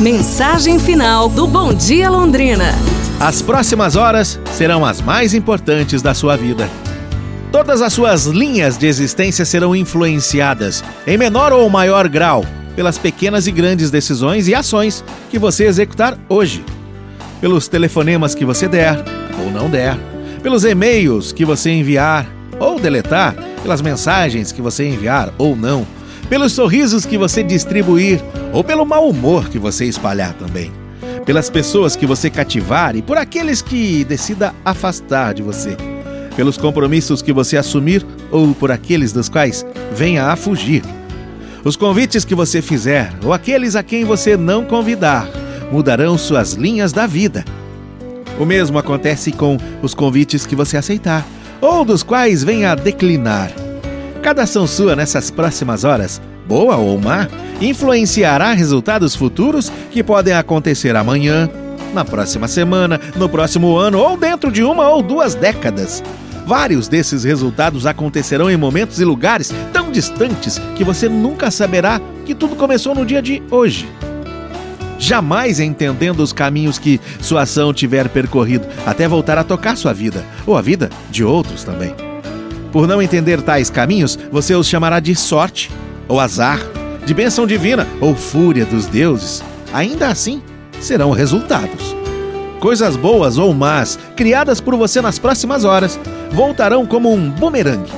Mensagem final do Bom Dia Londrina. As próximas horas serão as mais importantes da sua vida. Todas as suas linhas de existência serão influenciadas, em menor ou maior grau, pelas pequenas e grandes decisões e ações que você executar hoje. Pelos telefonemas que você der ou não der, pelos e-mails que você enviar ou deletar, pelas mensagens que você enviar ou não, pelos sorrisos que você distribuir ou pelo mau humor que você espalhar também, pelas pessoas que você cativar e por aqueles que decida afastar de você, pelos compromissos que você assumir ou por aqueles dos quais venha a fugir. Os convites que você fizer ou aqueles a quem você não convidar mudarão suas linhas da vida. O mesmo acontece com os convites que você aceitar ou dos quais venha a declinar. Cada ação sua nessas próximas horas, boa ou má, influenciará resultados futuros que podem acontecer amanhã, na próxima semana, no próximo ano ou dentro de uma ou duas décadas. Vários desses resultados acontecerão em momentos e lugares tão distantes que você nunca saberá que tudo começou no dia de hoje. Jamais entendendo os caminhos que sua ação tiver percorrido até voltar a tocar sua vida, ou a vida de outros também. Por não entender tais caminhos, você os chamará de sorte, ou azar, de bênção divina ou fúria dos deuses. Ainda assim, serão resultados. Coisas boas ou más, criadas por você nas próximas horas, voltarão como um bumerangue,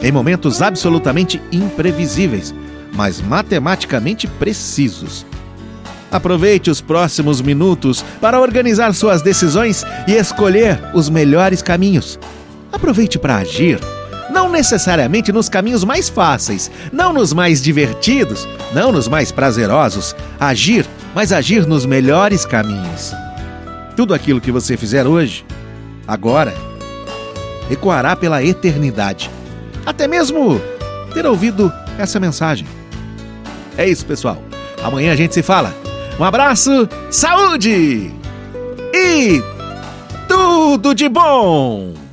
em momentos absolutamente imprevisíveis, mas matematicamente precisos. Aproveite os próximos minutos para organizar suas decisões e escolher os melhores caminhos. Aproveite para agir, não necessariamente nos caminhos mais fáceis, não nos mais divertidos, não nos mais prazerosos. Agir, mas agir nos melhores caminhos. Tudo aquilo que você fizer hoje, agora, ecoará pela eternidade. Até mesmo ter ouvido essa mensagem. É isso, pessoal. Amanhã a gente se fala. Um abraço, saúde e tudo de bom!